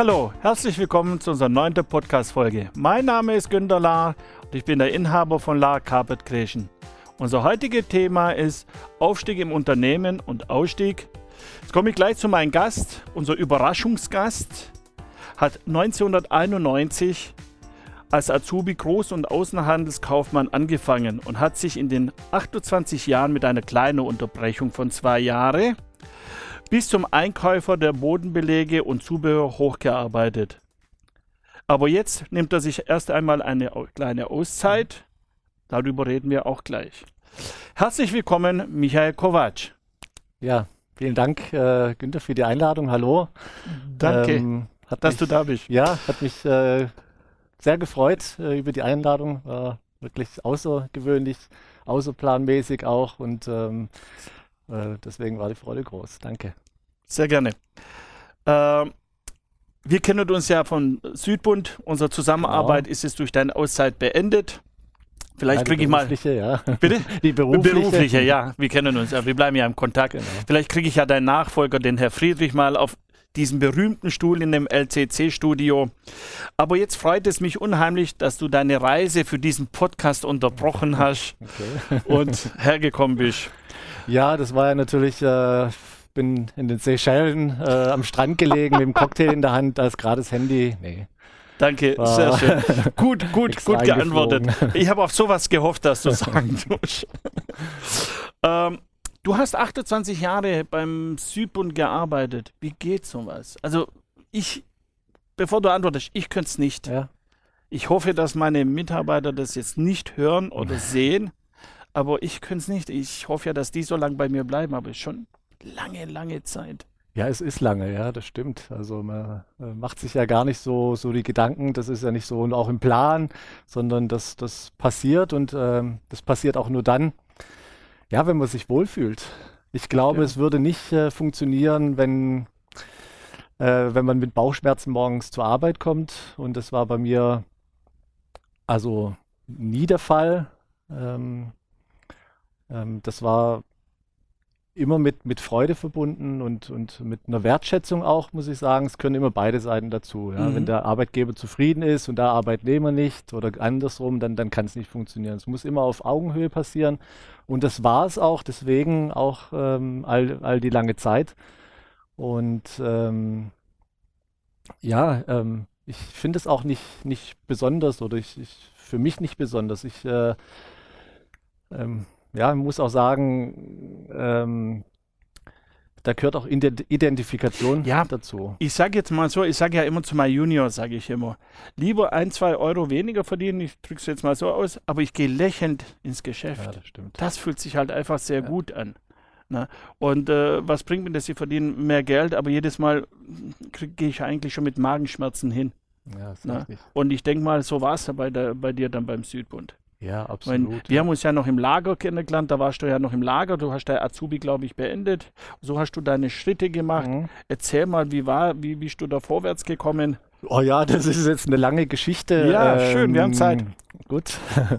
hallo, herzlich willkommen zu unserer neunten Podcast-Folge. Mein Name ist Günter Lahr und ich bin der Inhaber von Lahr Carpet Creation. Unser heutiges Thema ist Aufstieg im Unternehmen und Ausstieg. Jetzt komme ich gleich zu meinem Gast. Unser Überraschungsgast hat 1991 als Azubi Groß- und Außenhandelskaufmann angefangen und hat sich in den 28 Jahren mit einer kleinen Unterbrechung von zwei Jahren bis zum Einkäufer der Bodenbelege und Zubehör hochgearbeitet. Aber jetzt nimmt er sich erst einmal eine kleine Auszeit. Darüber reden wir auch gleich. Herzlich willkommen, Michael Kovac. Ja, vielen Dank, äh, Günther, für die Einladung. Hallo. Danke, ähm, dass mich, du da bist. Ja, hat mich äh, sehr gefreut äh, über die Einladung. War wirklich außergewöhnlich, außerplanmäßig auch und ähm, äh, deswegen war die Freude groß. Danke. Sehr gerne. Ähm, wir kennen uns ja von Südbund. Unsere Zusammenarbeit genau. ist jetzt durch deine Auszeit beendet. Vielleicht ja, kriege ich mal. Ja. Bitte? Die berufliche. berufliche. ja. Wir kennen uns ja. Wir bleiben ja im Kontakt. Genau. Vielleicht kriege ich ja deinen Nachfolger, den Herr Friedrich, mal auf diesen berühmten Stuhl in dem LCC-Studio. Aber jetzt freut es mich unheimlich, dass du deine Reise für diesen Podcast unterbrochen hast okay. und hergekommen bist. Ja, das war ja natürlich. Äh, bin in den Seychellen äh, am Strand gelegen mit dem Cocktail in der Hand, als gerade das Handy. Nee. Danke, war sehr schön. Gut, gut, gut geantwortet. Ich habe auf sowas gehofft, dass du sagen tust. ähm, du hast 28 Jahre beim Südbund gearbeitet. Wie geht sowas? Also ich, bevor du antwortest, ich könnte es nicht. Ja. Ich hoffe, dass meine Mitarbeiter das jetzt nicht hören oder sehen. Aber ich könnte es nicht. Ich hoffe ja, dass die so lange bei mir bleiben, aber schon lange, lange Zeit. Ja, es ist lange, ja, das stimmt. Also man äh, macht sich ja gar nicht so, so die Gedanken, das ist ja nicht so und auch im Plan, sondern das, das passiert und ähm, das passiert auch nur dann, ja, wenn man sich wohlfühlt. Ich glaube, ja. es würde nicht äh, funktionieren, wenn, äh, wenn man mit Bauchschmerzen morgens zur Arbeit kommt. Und das war bei mir also nie der Fall. Ähm, ähm, das war immer mit, mit Freude verbunden und, und mit einer Wertschätzung auch, muss ich sagen. Es können immer beide Seiten dazu. Ja? Mhm. Wenn der Arbeitgeber zufrieden ist und der Arbeitnehmer nicht oder andersrum, dann, dann kann es nicht funktionieren. Es muss immer auf Augenhöhe passieren. Und das war es auch, deswegen auch ähm, all, all die lange Zeit. Und ähm, ja, ähm, ich finde es auch nicht, nicht besonders oder ich, ich, für mich nicht besonders. Ich äh, ähm, ja, muss auch sagen, ähm, da gehört auch Identifikation ja, dazu. Ich sage jetzt mal so, ich sage ja immer zu meinem Junior, sage ich immer, lieber ein, zwei Euro weniger verdienen, ich drücke es jetzt mal so aus, aber ich gehe lächelnd ins Geschäft. Ja, das stimmt. Das fühlt sich halt einfach sehr ja. gut an. Na? Ne? Und äh, was bringt mir das? Sie verdienen mehr Geld, aber jedes Mal gehe ich eigentlich schon mit Magenschmerzen hin. Ja, ne? Und ich denke mal, so war es ja bei, bei dir dann beim Südbund. Ja, absolut. Meine, wir haben uns ja noch im Lager kennengelernt, da warst du ja noch im Lager, du hast dein Azubi, glaube ich, beendet. So hast du deine Schritte gemacht. Mhm. Erzähl mal, wie war, wie bist du da vorwärts gekommen? Oh ja, das ist jetzt eine lange Geschichte. Ja, ähm, schön, wir haben Zeit. Gut.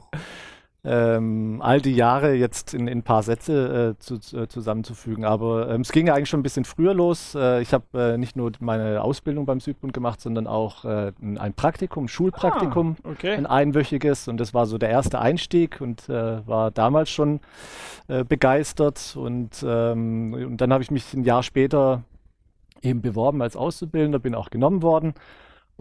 ähm, all die Jahre jetzt in, ein paar Sätze äh, zu, äh, zusammenzufügen. Aber ähm, es ging eigentlich schon ein bisschen früher los. Äh, ich habe äh, nicht nur meine Ausbildung beim Südbund gemacht, sondern auch äh, ein Praktikum, Schulpraktikum, ah, okay. ein einwöchiges. Und das war so der erste Einstieg und äh, war damals schon begeistert. Und, ähm, und dann habe ich mich ein Jahr später eben beworben als Auszubildender, bin auch genommen worden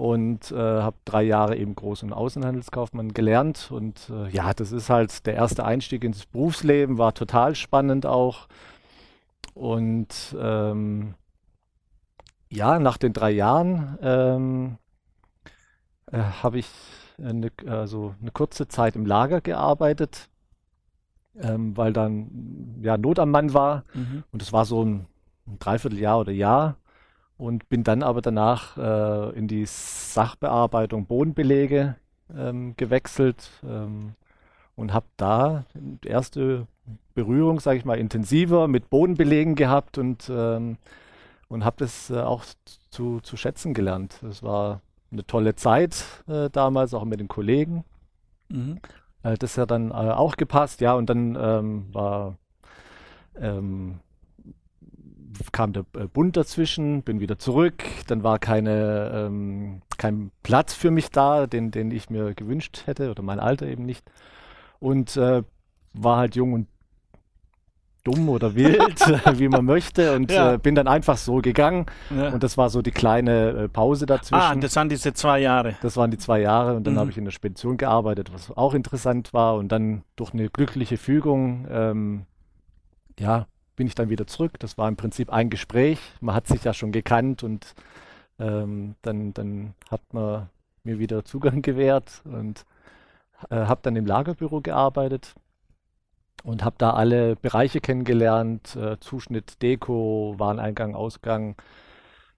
und äh, habe drei Jahre eben Groß- und Außenhandelskaufmann gelernt. Und äh, ja, das ist halt der erste Einstieg ins Berufsleben, war total spannend auch. Und ähm, ja, nach den drei Jahren ähm, äh, habe ich eine, also eine kurze Zeit im Lager gearbeitet, ähm, weil dann ja Not am Mann war. Mhm. Und es war so ein, ein Dreivierteljahr oder Jahr und bin dann aber danach äh, in die Sachbearbeitung Bodenbelege ähm, gewechselt ähm, und habe da die erste Berührung, sage ich mal, intensiver mit Bodenbelegen gehabt und, ähm, und habe das äh, auch zu, zu schätzen gelernt. Es war eine tolle Zeit äh, damals, auch mit den Kollegen. Mhm. Äh, das hat dann äh, auch gepasst, ja, und dann ähm, war ähm, kam der äh, Bund dazwischen, bin wieder zurück, dann war keine, ähm, kein Platz für mich da, den, den ich mir gewünscht hätte oder mein Alter eben nicht. Und äh, war halt jung und dumm oder wild, wie man möchte, und ja. äh, bin dann einfach so gegangen. Ja. Und das war so die kleine äh, Pause dazwischen. Ah, das waren diese zwei Jahre. Das waren die zwei Jahre und dann mhm. habe ich in der Spedition gearbeitet, was auch interessant war. Und dann durch eine glückliche Fügung, ähm, ja, bin ich dann wieder zurück. Das war im Prinzip ein Gespräch. Man hat sich ja schon gekannt und ähm, dann, dann hat man mir wieder Zugang gewährt und äh, habe dann im Lagerbüro gearbeitet und habe da alle Bereiche kennengelernt, äh, Zuschnitt, Deko, Wareneingang, Ausgang,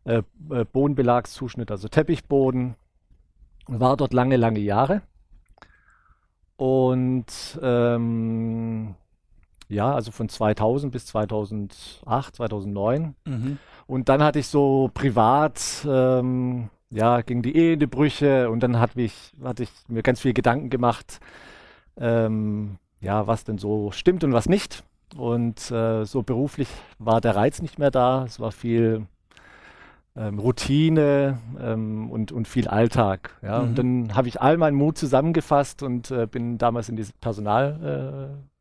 äh, äh, Bodenbelagszuschnitt, also Teppichboden. War dort lange, lange Jahre. Und ähm, ja, also von 2000 bis 2008, 2009. Mhm. Und dann hatte ich so privat, ähm, ja, ging die Ehe in die Brüche und dann hatte ich, hatte ich mir ganz viel Gedanken gemacht, ähm, ja, was denn so stimmt und was nicht. Und äh, so beruflich war der Reiz nicht mehr da. Es war viel ähm, Routine ähm, und, und viel Alltag. Ja? Mhm. Und dann habe ich all meinen Mut zusammengefasst und äh, bin damals in diese Personalabteilung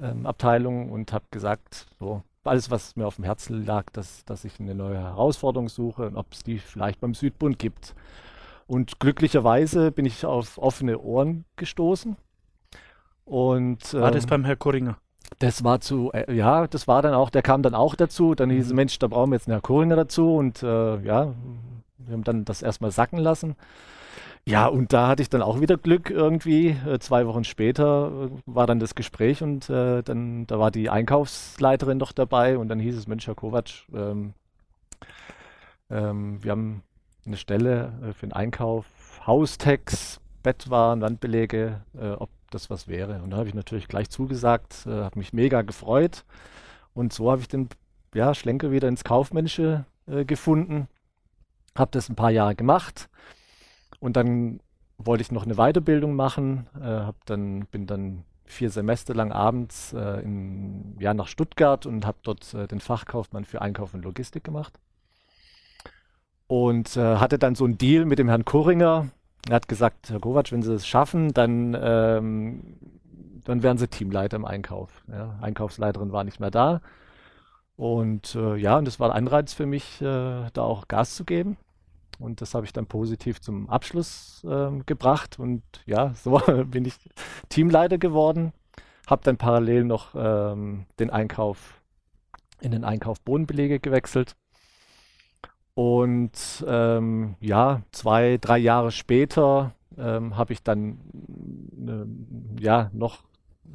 äh, ähm, und habe gesagt, so, alles, was mir auf dem Herzen lag, dass, dass ich eine neue Herausforderung suche und ob es die vielleicht beim Südbund gibt. Und glücklicherweise bin ich auf offene Ohren gestoßen und, war das ähm, beim Herr Kuringer? Das war zu, äh, ja, das war dann auch, der kam dann auch dazu. Dann hieß es, mhm. Mensch, da brauchen wir jetzt einen Herr Kuringer dazu. Und äh, ja, wir haben dann das erstmal sacken lassen. Ja, und da hatte ich dann auch wieder Glück irgendwie. Äh, zwei Wochen später äh, war dann das Gespräch und äh, dann da war die Einkaufsleiterin doch dabei und dann hieß es, Mensch, Herr Kovac, ähm, ähm, wir haben eine Stelle äh, für den Einkauf, Haustex, Bettwaren, Wandbelege, äh, ob das was wäre. Und da habe ich natürlich gleich zugesagt, äh, habe mich mega gefreut. Und so habe ich den ja, Schlenker wieder ins Kaufmännische äh, gefunden. Habe das ein paar Jahre gemacht. Und dann wollte ich noch eine Weiterbildung machen. Äh, dann, bin dann vier Semester lang abends äh, in, ja, nach Stuttgart und habe dort äh, den Fachkaufmann für Einkauf und Logistik gemacht. Und äh, hatte dann so einen Deal mit dem Herrn Kuringer, er hat gesagt, Herr Kovac, wenn Sie es schaffen, dann, ähm, dann werden Sie Teamleiter im Einkauf. Ja, Einkaufsleiterin war nicht mehr da. Und äh, ja, und das war ein Anreiz für mich, äh, da auch Gas zu geben. Und das habe ich dann positiv zum Abschluss äh, gebracht. Und ja, so bin ich Teamleiter geworden. Habe dann parallel noch ähm, den Einkauf in den Einkauf Bodenbelege gewechselt und ähm, ja, zwei, drei Jahre später ähm, habe ich dann äh, ja noch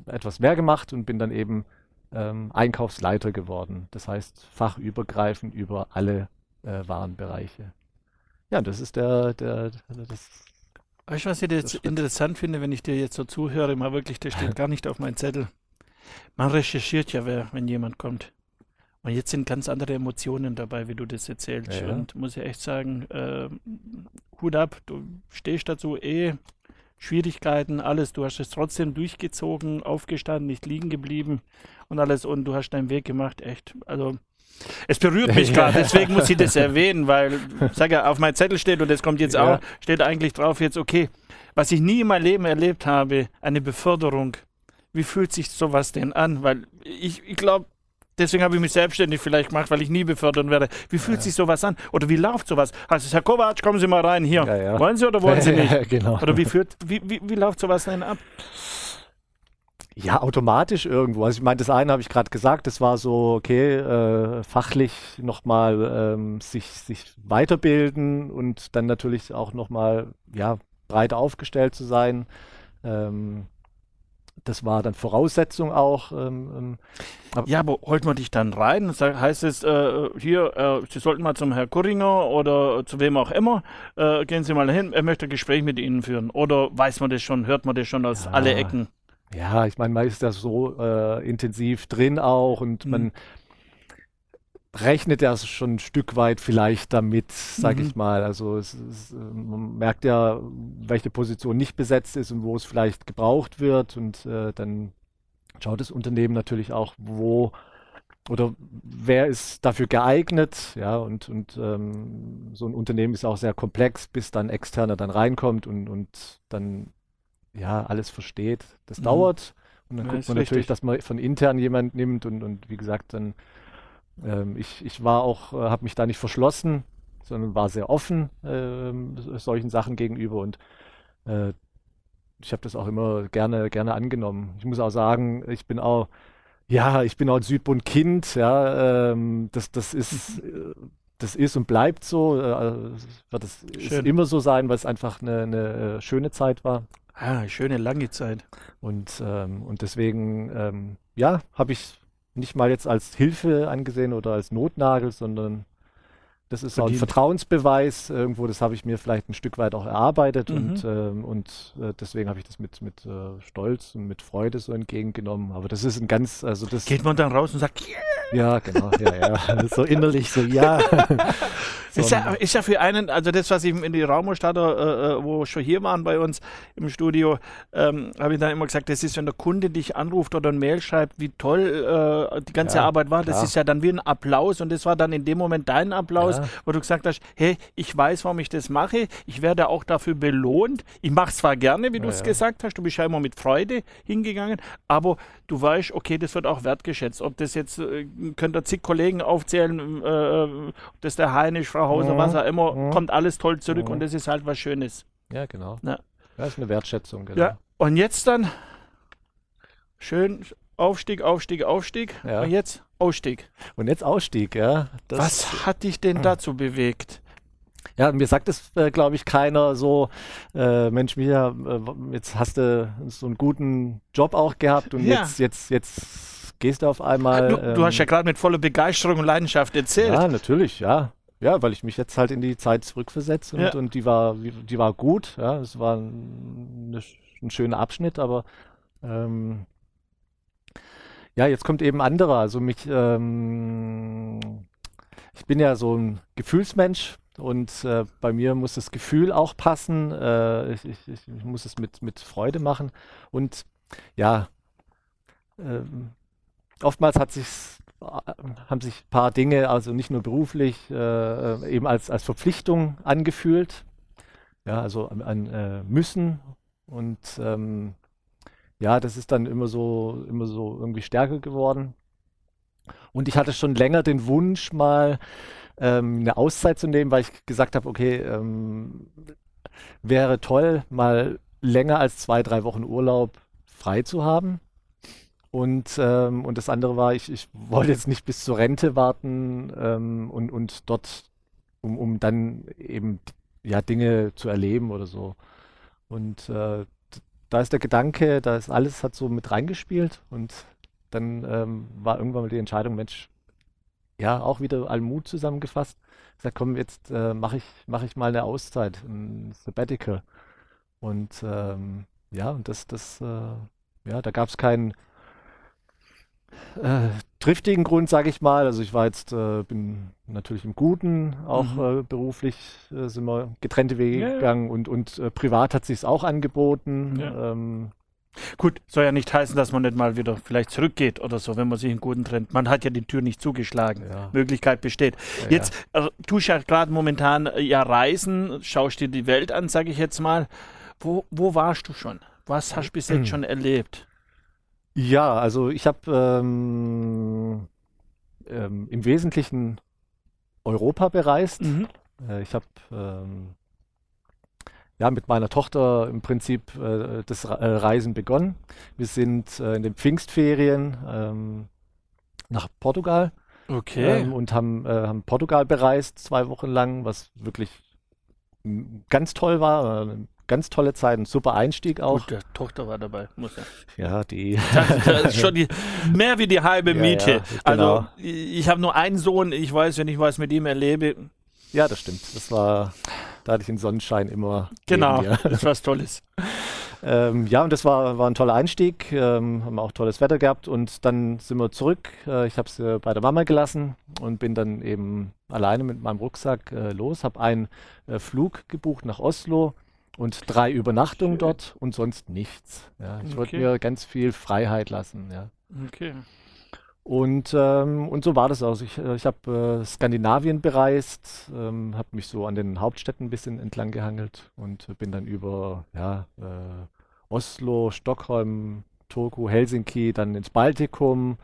etwas mehr gemacht und bin dann eben ähm, Einkaufsleiter geworden. Das heißt fachübergreifend über alle äh, Warenbereiche. Ja, das ist der, der, das. Weißt du, was ich jetzt interessant finde, wenn ich dir jetzt so zuhöre, mal wirklich, das steht gar nicht auf meinem Zettel. Man recherchiert ja, wer, wenn jemand kommt. Und jetzt sind ganz andere Emotionen dabei, wie du das erzählst. Ja, Und muss ich echt sagen, äh, Hut ab, du stehst dazu eh. Schwierigkeiten, alles. Du hast es trotzdem durchgezogen, aufgestanden, nicht liegen geblieben und alles. Und du hast deinen Weg gemacht, echt. Also, es berührt mich gerade, deswegen muss ich das erwähnen, weil, sag ja, auf meinem Zettel steht und das kommt jetzt ja. auch, steht eigentlich drauf jetzt, okay, was ich nie in meinem Leben erlebt habe, eine Beförderung. Wie fühlt sich sowas denn an? Weil ich, ich glaube, Deswegen habe ich mich selbstständig vielleicht gemacht, weil ich nie befördern werde. Wie fühlt ja. sich sowas an? Oder wie läuft sowas? Heißt es, Herr Kovac, kommen Sie mal rein hier. Ja. Wollen Sie oder wollen Sie nicht? genau. Oder wie, führt, wie, wie, wie läuft sowas denn ab? Ja, automatisch irgendwo. Also ich meine, das eine habe ich gerade gesagt, das war so, okay, äh, fachlich nochmal ähm, sich, sich weiterbilden und dann natürlich auch nochmal, ja, breit aufgestellt zu sein. Ähm, das war dann Voraussetzung auch. Ähm, ähm ja, aber holt man dich dann rein? Heißt es, äh, hier, äh, Sie sollten mal zum Herrn Kuringer oder zu wem auch immer, äh, gehen Sie mal hin, er möchte ein Gespräch mit Ihnen führen. Oder weiß man das schon, hört man das schon aus ja. alle Ecken? Ja, ich meine, man ist da so äh, intensiv drin auch und mhm. man rechnet ja schon ein Stück weit vielleicht damit, sag mhm. ich mal. Also es, es, man merkt ja, welche Position nicht besetzt ist und wo es vielleicht gebraucht wird und äh, dann schaut das Unternehmen natürlich auch, wo oder wer ist dafür geeignet, ja, und, und ähm, so ein Unternehmen ist auch sehr komplex, bis dann externer dann reinkommt und, und dann ja alles versteht. Das mhm. dauert und dann ja, guckt man natürlich, richtig. dass man von intern jemand nimmt und, und wie gesagt, dann ähm, ich, ich war auch, äh, habe mich da nicht verschlossen, sondern war sehr offen äh, solchen Sachen gegenüber und äh, ich habe das auch immer gerne, gerne angenommen. Ich muss auch sagen, ich bin auch ja, ich bin auch ein Südbund-Kind, ja, ähm, das, das ist, äh, das ist und bleibt so, äh, wird es immer so sein, weil es einfach eine, eine äh, schöne Zeit war. Ah, schöne lange Zeit. Und, ähm, und deswegen, ähm, ja, habe ich nicht mal jetzt als Hilfe angesehen oder als Notnagel, sondern das ist Verdient. auch ein Vertrauensbeweis irgendwo, das habe ich mir vielleicht ein Stück weit auch erarbeitet mhm. und, ähm, und äh, deswegen habe ich das mit, mit äh, Stolz und mit Freude so entgegengenommen. Aber das ist ein ganz, also das. Geht man dann raus und sagt, yeah! Ja, genau, ja, ja. so innerlich so, ja. so ist, ja ist ja für einen, also das, was ich in die Raumerstatter, äh, äh, wo schon hier waren bei uns im Studio, ähm, habe ich dann immer gesagt, das ist, wenn der Kunde dich anruft oder ein Mail schreibt, wie toll äh, die ganze ja, Arbeit war, das klar. ist ja dann wie ein Applaus und das war dann in dem Moment dein Applaus, ja. wo du gesagt hast, hey, ich weiß, warum ich das mache, ich werde auch dafür belohnt. Ich mache es zwar gerne, wie du es gesagt hast, du bist ja immer mit Freude hingegangen, aber du weißt, okay, das wird auch wertgeschätzt. Ob das jetzt, äh, könnt ihr zig Kollegen aufzählen, äh, ob das der Heinisch, Frau Hauser, mhm. was auch immer, mhm. kommt alles toll zurück mhm. und das ist halt was Schönes. Ja, genau. Ja. Das ist eine Wertschätzung, genau. Ja, und jetzt dann schön Aufstieg, Aufstieg, Aufstieg. Ja. Und jetzt Ausstieg. Und jetzt Ausstieg, ja. Das Was hat dich denn dazu bewegt? Ja, mir sagt es, äh, glaube ich, keiner so, äh, Mensch, Micha, äh, jetzt hast du so einen guten Job auch gehabt und ja. jetzt, jetzt, jetzt gehst du auf einmal. Du, ähm, du hast ja gerade mit voller Begeisterung und Leidenschaft erzählt. Ja, natürlich, ja. Ja, weil ich mich jetzt halt in die Zeit zurückversetze und, ja. und die war, die war gut, ja. Es war ein, ein schöner Abschnitt, aber ähm, ja, jetzt kommt eben anderer. Also mich, ähm, ich bin ja so ein Gefühlsmensch und äh, bei mir muss das Gefühl auch passen. Äh, ich, ich, ich, muss es mit, mit Freude machen. Und ja, äh, oftmals hat sich, haben sich ein paar Dinge, also nicht nur beruflich, äh, eben als, als Verpflichtung angefühlt. Ja, also an, an äh, müssen. Und ähm, ja, das ist dann immer so, immer so irgendwie stärker geworden. Und ich hatte schon länger den Wunsch, mal ähm, eine Auszeit zu nehmen, weil ich gesagt habe, okay, ähm, wäre toll, mal länger als zwei, drei Wochen Urlaub frei zu haben. Und, ähm, und das andere war, ich, ich wollte jetzt nicht bis zur Rente warten ähm, und, und dort, um, um dann eben ja, Dinge zu erleben oder so. Und äh, da ist der Gedanke, da ist alles hat so mit reingespielt und dann ähm, war irgendwann mal die Entscheidung, Mensch, ja, auch wieder Almut zusammengefasst. Ich sag, komm, jetzt äh, mache ich, mach ich mal eine Auszeit, ein Sabbatical. Und ähm, ja, und das, das, äh, ja, da gab es keinen äh, triftigen Grund, sage ich mal. Also ich war jetzt, äh, bin natürlich im Guten, auch mhm. äh, beruflich äh, sind wir getrennte Wege ja, gegangen und, und äh, privat hat sich auch angeboten. Ja. Ähm, Gut, soll ja nicht heißen, dass man nicht mal wieder vielleicht zurückgeht oder so, wenn man sich in Guten trennt. Man hat ja die Tür nicht zugeschlagen. Ja. Möglichkeit besteht. Ja, jetzt äh, tust ja gerade momentan äh, ja Reisen, schaust dir die Welt an, sage ich jetzt mal. Wo, wo warst du schon? Was hast du bis jetzt schon erlebt? Ja, also ich habe ähm, ähm, im Wesentlichen Europa bereist. Mhm. Äh, ich habe ähm, ja, mit meiner Tochter im Prinzip äh, das äh, Reisen begonnen. Wir sind äh, in den Pfingstferien ähm, nach Portugal okay. Ähm, und haben, äh, haben Portugal bereist, zwei Wochen lang, was wirklich ganz toll war. Eine ganz tolle Zeit, ein super Einstieg auch. Gut, der Tochter war dabei, muss er. Ja, die. Das, das ist schon die, mehr wie die halbe Miete. Ja, ja, genau. Also ich habe nur einen Sohn, ich weiß, wenn ich was mit ihm erlebe. Ja, das stimmt. Das war da hatte ich den Sonnenschein immer. Genau, das ist was Tolles. ähm, ja, und das war, war ein toller Einstieg. Ähm, haben auch tolles Wetter gehabt und dann sind wir zurück. Äh, ich habe sie bei der Mama gelassen und bin dann eben alleine mit meinem Rucksack äh, los. Habe einen äh, Flug gebucht nach Oslo und drei Übernachtungen Schön. dort und sonst nichts. Ja, ich okay. wollte mir ganz viel Freiheit lassen. Ja. Okay. Und, ähm, und so war das auch. Ich, äh, ich habe äh, Skandinavien bereist, ähm, habe mich so an den Hauptstädten ein bisschen entlang gehangelt und bin dann über ja, äh, Oslo, Stockholm, Turku, Helsinki, dann ins Baltikum.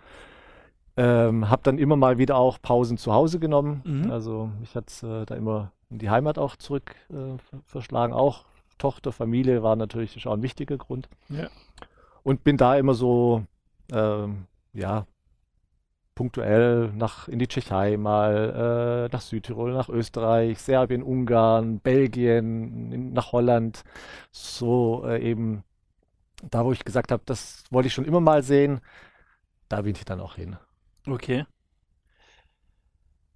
Ähm, habe dann immer mal wieder auch Pausen zu Hause genommen. Mhm. Also mich hat äh, da immer in die Heimat auch zurück äh, verschlagen. Auch Tochter, Familie war natürlich auch ein wichtiger Grund. Ja. Und bin da immer so, ähm, ja, punktuell nach in die Tschechei mal, äh, nach Südtirol, nach Österreich, Serbien, Ungarn, Belgien, in, nach Holland. So äh, eben da, wo ich gesagt habe, das wollte ich schon immer mal sehen, da bin ich dann auch hin. Okay.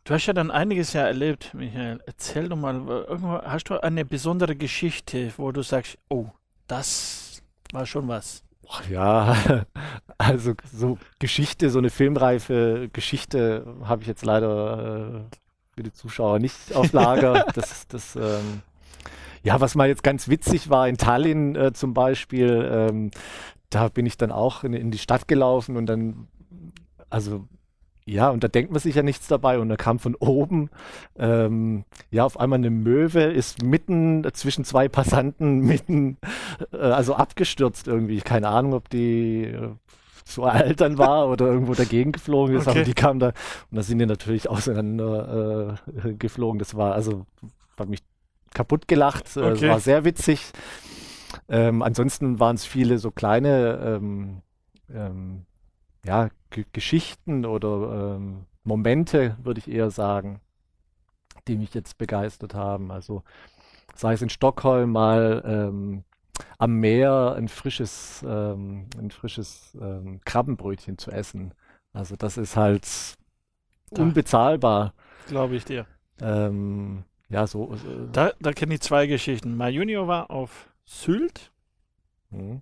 Du hast ja dann einiges ja erlebt, Michael. Erzähl doch mal, irgendwo hast du eine besondere Geschichte, wo du sagst, oh, das war schon was. Ja, also so Geschichte, so eine filmreife Geschichte habe ich jetzt leider äh, für die Zuschauer nicht auf Lager. das, das, ähm, ja, was mal jetzt ganz witzig war in Tallinn äh, zum Beispiel, ähm, da bin ich dann auch in, in die Stadt gelaufen und dann, also ja, und da denkt man sich ja nichts dabei. Und da kam von oben, ähm, ja, auf einmal eine Möwe, ist mitten zwischen zwei Passanten, mitten, äh, also abgestürzt irgendwie. Keine Ahnung, ob die äh, zu alt dann war oder irgendwo dagegen geflogen ist, okay. aber die kam da und da sind die natürlich auseinander äh, geflogen. Das war, also, hat mich kaputt gelacht. Äh, okay. Das war sehr witzig. Ähm, ansonsten waren es viele so kleine ähm, ähm, ja, G Geschichten oder ähm, Momente, würde ich eher sagen, die mich jetzt begeistert haben. Also sei es in Stockholm mal ähm, am Meer ein frisches, ähm, ein frisches ähm, Krabbenbrötchen zu essen. Also das ist halt unbezahlbar. Glaube ich dir. Ähm, ja, so. Äh, da da kenne ich zwei Geschichten. Mein Junior war auf Sylt. Mhm.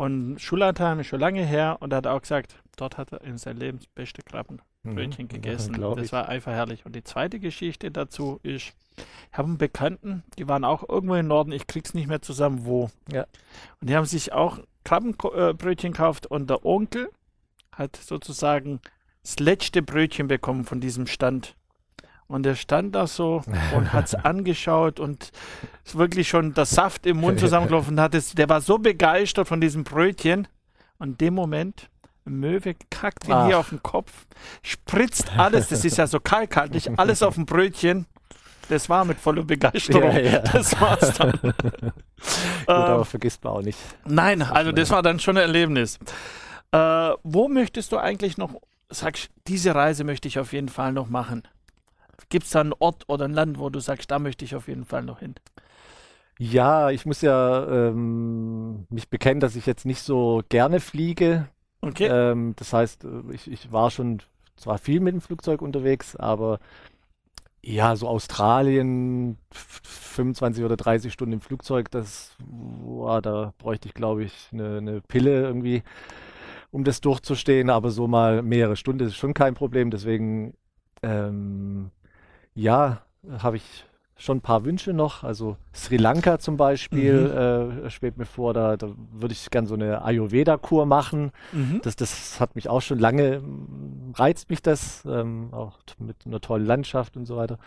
Und Schullandheim ist schon lange her und er hat auch gesagt, dort hat er in seinem Leben das beste Krabbenbrötchen mhm. gegessen. Ja, das war einfach herrlich. Und die zweite Geschichte dazu ist, ich habe einen Bekannten, die waren auch irgendwo im Norden, ich krieg's nicht mehr zusammen, wo. Ja. Und die haben sich auch Krabbenbrötchen gekauft und der Onkel hat sozusagen das letzte Brötchen bekommen von diesem Stand. Und er stand da so und hat es angeschaut und ist wirklich schon der Saft im Mund zusammengelaufen hat. Es, der war so begeistert von diesem Brötchen. Und in dem Moment, Möwe kackt ihn Ach. hier auf den Kopf, spritzt alles, das ist ja so kalkhaltig, alles auf dem Brötchen. Das war mit voller Begeisterung. Ja, ja. Das war's dann. Gut, aber ähm, vergisst man auch nicht. Nein, also das war dann schon ein Erlebnis. Äh, wo möchtest du eigentlich noch, sagst, diese Reise möchte ich auf jeden Fall noch machen? Gibt es da einen Ort oder ein Land, wo du sagst, da möchte ich auf jeden Fall noch hin? Ja, ich muss ja ähm, mich bekennen, dass ich jetzt nicht so gerne fliege. Okay. Ähm, das heißt, äh, ich, ich war schon zwar viel mit dem Flugzeug unterwegs, aber ja, so Australien, 25 oder 30 Stunden im Flugzeug, das, boah, da bräuchte ich, glaube ich, eine, eine Pille irgendwie, um das durchzustehen. Aber so mal mehrere Stunden ist schon kein Problem. Deswegen ähm, ja, habe ich schon ein paar Wünsche noch. Also Sri Lanka zum Beispiel mhm. äh, schwebt mir vor, da, da würde ich gerne so eine Ayurveda-Kur machen. Mhm. Das, das hat mich auch schon lange, reizt mich das, ähm, auch mit einer tollen Landschaft und so weiter.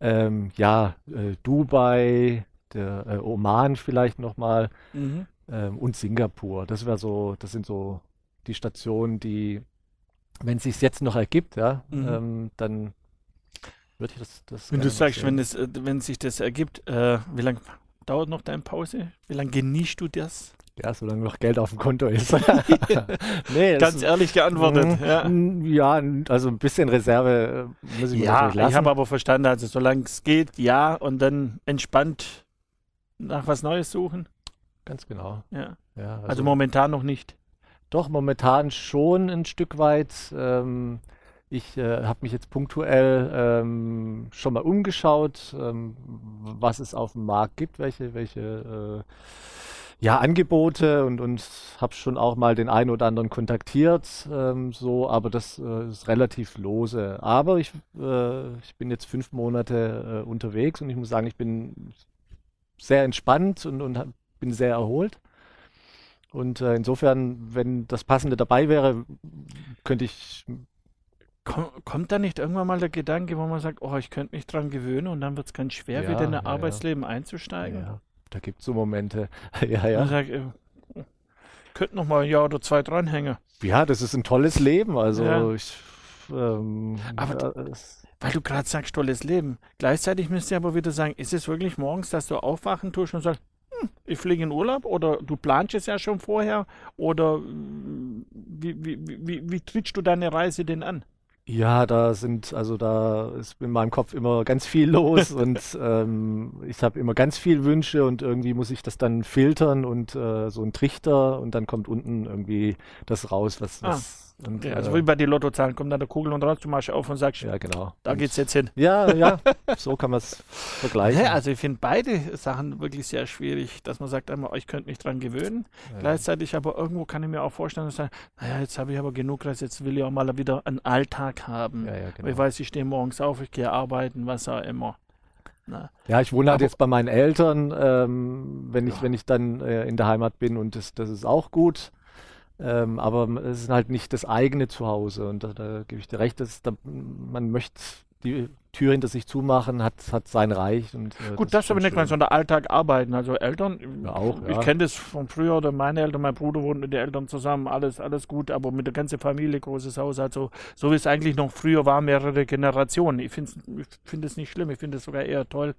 Ähm, ja, äh, Dubai, der äh, Oman vielleicht nochmal mhm. ähm, und Singapur. Das wäre so, das sind so die Stationen, die, wenn es sich jetzt noch ergibt, ja, mhm. ähm, dann würde ich das, das Wenn du sagst, wenn, es, äh, wenn sich das ergibt, äh, wie lange dauert noch deine Pause? Wie lange genießt du das? Ja, solange noch Geld auf dem Konto ist. nee, Ganz ehrlich geantwortet. Mm, ja. ja. also ein bisschen Reserve äh, muss ich mir ja, natürlich lassen. Ich habe aber verstanden, also solange es geht, ja, und dann entspannt nach was Neues suchen. Ganz genau. Ja. ja also, also, momentan noch nicht. Doch, momentan schon ein Stück weit. Ähm, ich äh, habe mich jetzt punktuell ähm, schon mal umgeschaut, ähm, was es auf dem Markt gibt, welche, welche äh, ja, Angebote und, und habe schon auch mal den einen oder anderen kontaktiert, ähm, so, aber das äh, ist relativ lose. Aber ich, äh, ich bin jetzt fünf Monate äh, unterwegs und ich muss sagen, ich bin sehr entspannt und, und bin sehr erholt. Und äh, insofern, wenn das Passende dabei wäre, könnte ich. Komm, kommt da nicht irgendwann mal der Gedanke, wo man sagt, oh, ich könnte mich dran gewöhnen und dann wird es ganz schwer, Ja, wieder in ja, ein ja. Arbeitsleben einzusteigen? Ja, da gibt es so Momente. ja, ja. sagt, äh, könnte noch mal ein Jahr oder zwei dranhängen. Ja, das ist ein tolles Leben. Also Ja. ich. Ähm, Aber ja, es- Weil du gerade sagst, tolles Leben. Gleichzeitig müsst ihr aber wieder sagen, ist es wirklich morgens, dass du aufwachen tust und sagst, hm, ich fliege in Urlaub oder du planst es ja schon vorher oder mm, wie, wie, wie, wie trittst du deine Reise denn an? Ja, da sind, also da ist in meinem Kopf immer ganz viel los und ähm, ich habe immer ganz viel Wünsche und irgendwie muss ich das dann filtern und äh, so ein Trichter und dann kommt unten irgendwie das raus, was, Ah, was und, Ja, also äh, wie bei den Lottozahlen, kommt dann der Kugel und raus, du machst auf und sagst, ja, genau. da Und- geht's jetzt hin. Ja, ja, so kann man es vergleichen. Ja, also ich finde beide Sachen wirklich sehr schwierig, dass man sagt einmal, ich könnte mich dran gewöhnen. Ja. Gleichzeitig aber irgendwo kann ich mir auch vorstellen, dass ich sage, naja, jetzt habe ich aber genug Reis, jetzt will ich auch mal wieder einen Alltag haben. Ja, ja, Weil Ich genau. weiß, ich stehe morgens auf, ich gehe arbeiten, was auch immer. Na, Ja, ich wohne halt Aber- jetzt bei meinen Eltern, ähm, wenn ich, wenn ich dann äh, in der Heimat bin und das, das ist auch gut. Ähm, aber es ist halt nicht das eigene Zuhause und da, da gebe ich dir recht, dass da, man möchte die Tür hinter sich zumachen, hat, hat sein Reich und äh, Gut, ist das schon aber nicht mal so der Alltag arbeiten. Also Eltern, Ja, auch, ich ja. kenne das von früher oder meine Eltern, mein Bruder wohnt mit den Eltern zusammen, alles, alles gut, aber mit der ganzen Familie, großes Haus, also so wie es eigentlich noch früher war, mehrere Generationen. Ich finde es find nicht schlimm, ich finde es sogar eher toll.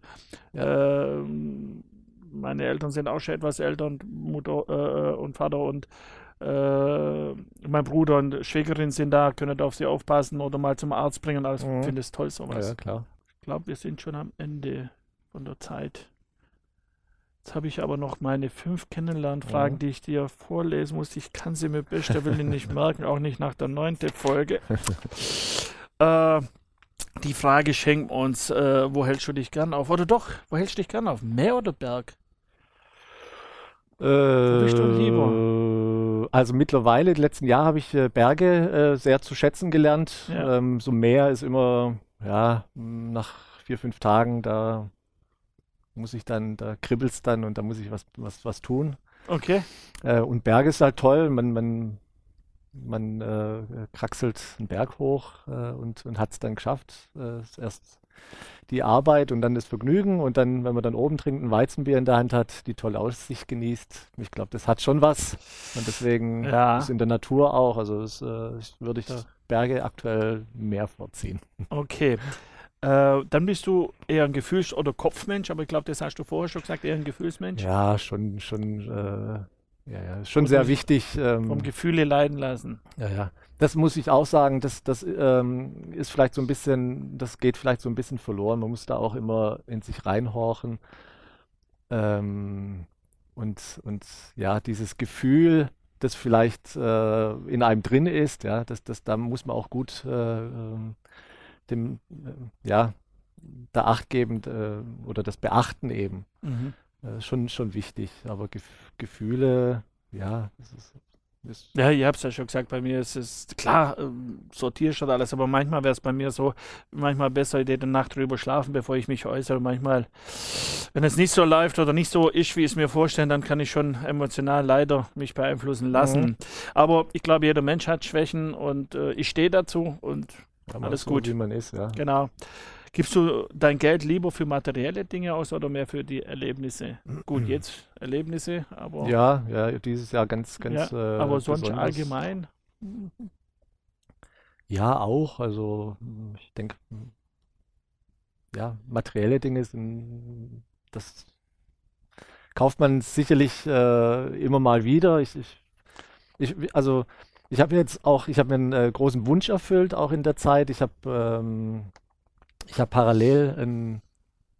Ähm, meine Eltern sind auch schon etwas älter und Mutter äh, und Vater und äh, mein Bruder und Schwägerin sind da, können da auf sie aufpassen oder mal zum Arzt bringen. Also Mhm. ich finde es toll sowas. ja, klar. Ich glaube, wir sind schon am Ende von der Zeit. Jetzt habe ich aber noch meine fünf Kennenlernfragen, Mhm. die ich dir vorlesen muss. Ich kann sie mir besser will ich nicht merken, auch nicht nach der neunten Folge. äh, die Frage schenkt uns, äh, wo hältst du dich gern auf? Oder doch, wo hältst du dich gern auf? Meer oder Berg? bist du lieber? Also mittlerweile, die letzten Jahre habe ich äh, Berge äh, sehr zu schätzen gelernt. Ja. Ähm, so Meer ist immer, ja, nach vier, fünf Tagen, da muss ich dann, da kribbelt's dann und da muss ich was, was, was tun. Okay. Äh, und Berge ist halt toll, man, man, man äh, kraxelt einen Berg hoch äh, und, und hat es dann geschafft. Äh, erst die Arbeit und dann das Vergnügen und dann, wenn man dann oben trinkt, ein Weizenbier in der Hand hat, die tolle Aussicht genießt. Ich glaube, das hat schon was. Und deswegen Ja. ist in der Natur auch, also das, äh, ich- würde ich. Berge aktuell mehr vorziehen. Okay. Äh, dann bist du eher ein Gefühls- oder Kopfmensch, aber ich glaube, das hast du vorher schon gesagt, eher ein Gefühlsmensch. Ja, schon, schon, äh, ja, ja, ist schon sehr wichtig. Ähm, Vom Gefühle leiden lassen. Ja, ja. Das muss ich auch sagen, das, das ähm, ist vielleicht so ein bisschen, das geht vielleicht so ein bisschen verloren. Man muss da auch immer in sich reinhorchen. Ähm, und, und ja, dieses Gefühl, das vielleicht äh, in einem drin ist, ja, das, das, da muss man auch gut äh, ähm, dem, äh, ja, da Acht geben äh, oder das beachten eben. Mhm. Äh, schon, schon wichtig. Aber Gef Gefühle, ja, das ist, Ja, ihr habt es ja schon gesagt, bei mir ist es klar, ähm, sortiere schon alles, aber manchmal wäre es bei mir so, manchmal besser, ich hätte eine Nacht drüber schlafen, bevor ich mich äußere. Manchmal, wenn es nicht so läuft oder nicht so ist, wie ich es mir vorstelle, dann kann ich schon emotional leider mich beeinflussen lassen. Mhm. Aber ich glaube, jeder Mensch hat Schwächen und äh, ich stehe dazu und Alles so, gut. wie man ist, ja. genau. Gibst du dein Geld lieber für materielle Dinge aus oder mehr für die Erlebnisse? Gut, jetzt Erlebnisse, aber, Ja, ja, dieses Jahr ganz, ganz. Ja, äh, aber sonst besonders. allgemein. Ja, auch. Also ich denke, ja, materielle Dinge sind, das kauft man sicherlich äh, immer mal wieder. Ich, ich, ich, also ich habe jetzt auch, ich habe mir einen äh, großen Wunsch erfüllt, auch in der Zeit. Ich habe ähm, ich habe parallel einen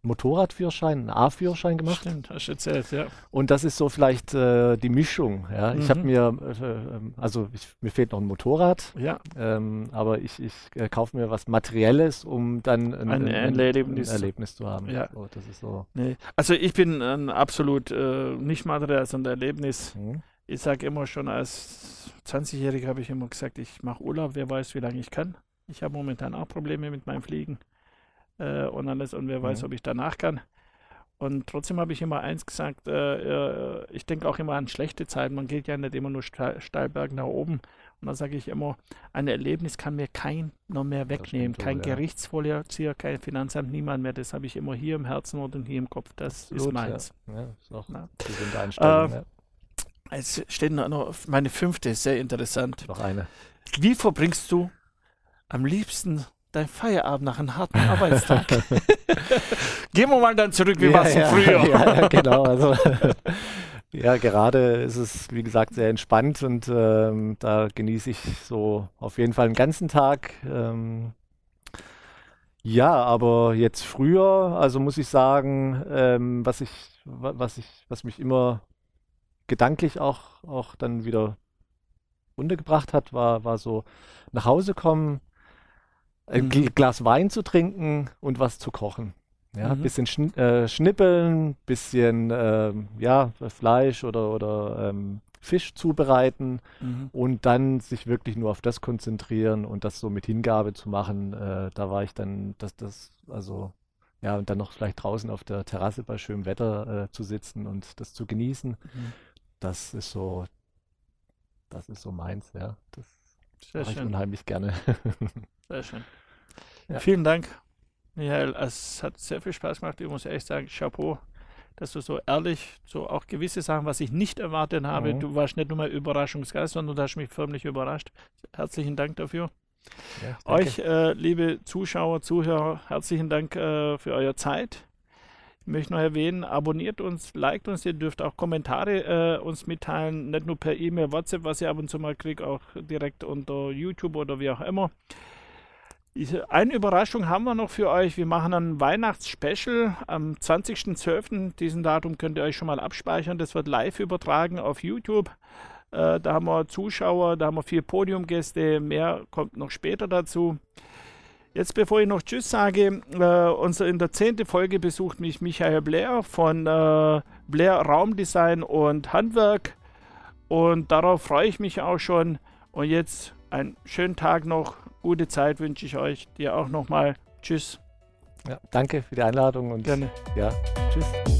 Motorradführerschein, einen A-Führerschein gemacht. Stimmt, hast du erzählt, ja. Und das ist so vielleicht äh, die Mischung. Ja? Ich habe Mhm. mir, äh, ähm, also ich, mir fehlt noch ein Motorrad, Ja, ähm, aber ich, ich äh, kaufe mir was Materielles, um dann ein, Ein Erlebnis. ein Erlebnis zu haben. Ja. So, das ist so. nee. Also ich bin ein absolut äh, nicht materiell, sondern Erlebnis. Mhm. Ich sage immer schon als 20-Jähriger habe ich immer gesagt, ich mache Urlaub, wer weiß, wie lange ich kann. Ich habe momentan auch Probleme mit meinem Fliegen äh, und alles und wer weiß, Mhm. ob ich danach kann. Und trotzdem habe ich immer eins gesagt, äh, äh, ich denke auch immer an schlechte Zeiten. Man geht ja nicht immer nur steil, steil berg nach oben. Und da sage ich immer, ein Erlebnis kann mir kein noch mehr wegnehmen. Kein wohl, Gerichtsvollzieher, kein Finanzamt, niemand mehr. Das habe ich immer hier im Herzen und hier im Kopf. Das Absolut, ist meins. Ja. Ja, ist auch eine gesunde Einstellung. Äh, ja. Es steht noch meine fünfte, sehr interessant. Noch eine. Wie verbringst du am liebsten dein Feierabend nach einem harten Arbeitstag? Gehen wir mal dann zurück, wie ja, war es ja, früher? ja, genau. Also, ja, gerade ist es, wie gesagt, sehr entspannt und ähm, da genieße ich so auf jeden Fall einen ganzen Tag. Ähm, ja, aber jetzt früher, also muss ich sagen, ähm, was ich, was ich, was mich immer gedanklich auch, auch dann wieder runtergebracht hat, war, war so nach Hause kommen, ein mhm. Glas Wein zu trinken und was zu kochen. Ja, mhm. bisschen schn äh, schnippeln, bisschen äh, ja, Fleisch oder, oder ähm, Fisch zubereiten mhm. und dann sich wirklich nur auf das konzentrieren und das so mit Hingabe zu machen. Äh, da war ich dann, dass das, also ja, und dann noch vielleicht draußen auf der Terrasse bei schönem Wetter äh, zu sitzen und das zu genießen. Mhm das ist so, das ist so meins, ja. Das mache ich unheimlich gerne. Sehr schön. Ja. Vielen Dank, Michael. Es hat sehr viel Spaß gemacht. Ich muss ehrlich sagen, Chapeau, dass du so ehrlich, so auch gewisse Sachen, was ich nicht erwartet habe. Mhm. Du warst nicht nur mal Überraschungsgeist, sondern du hast mich förmlich überrascht. Herzlichen Dank dafür. Ja, Euch, äh, liebe Zuschauer, Zuhörer, herzlichen Dank äh, für eure Zeit. Ich möchte noch erwähnen, abonniert uns, liked uns, ihr dürft auch Kommentare äh, uns mitteilen, nicht nur per E-Mail, WhatsApp, was ihr ab und zu mal kriegt, auch direkt unter YouTube oder wie auch immer. Eine Überraschung haben wir noch für euch. Wir machen ein Weihnachtsspecial am 20.12. Diesen Datum könnt ihr euch schon mal abspeichern. Das wird live übertragen auf YouTube. Äh, da haben wir Zuschauer, da haben wir vier Podiumgäste. Mehr kommt noch später dazu. Jetzt, bevor ich noch Tschüss sage, äh, unser, in der zehnten Folge besucht mich Michael Blair von äh, Blair Raumdesign und Handwerk. Und darauf freue ich mich auch schon. Und jetzt einen schönen Tag noch. Gute Zeit wünsche ich euch. Dir auch nochmal. Tschüss. Ja, danke für die Einladung und Gerne. ja, tschüss.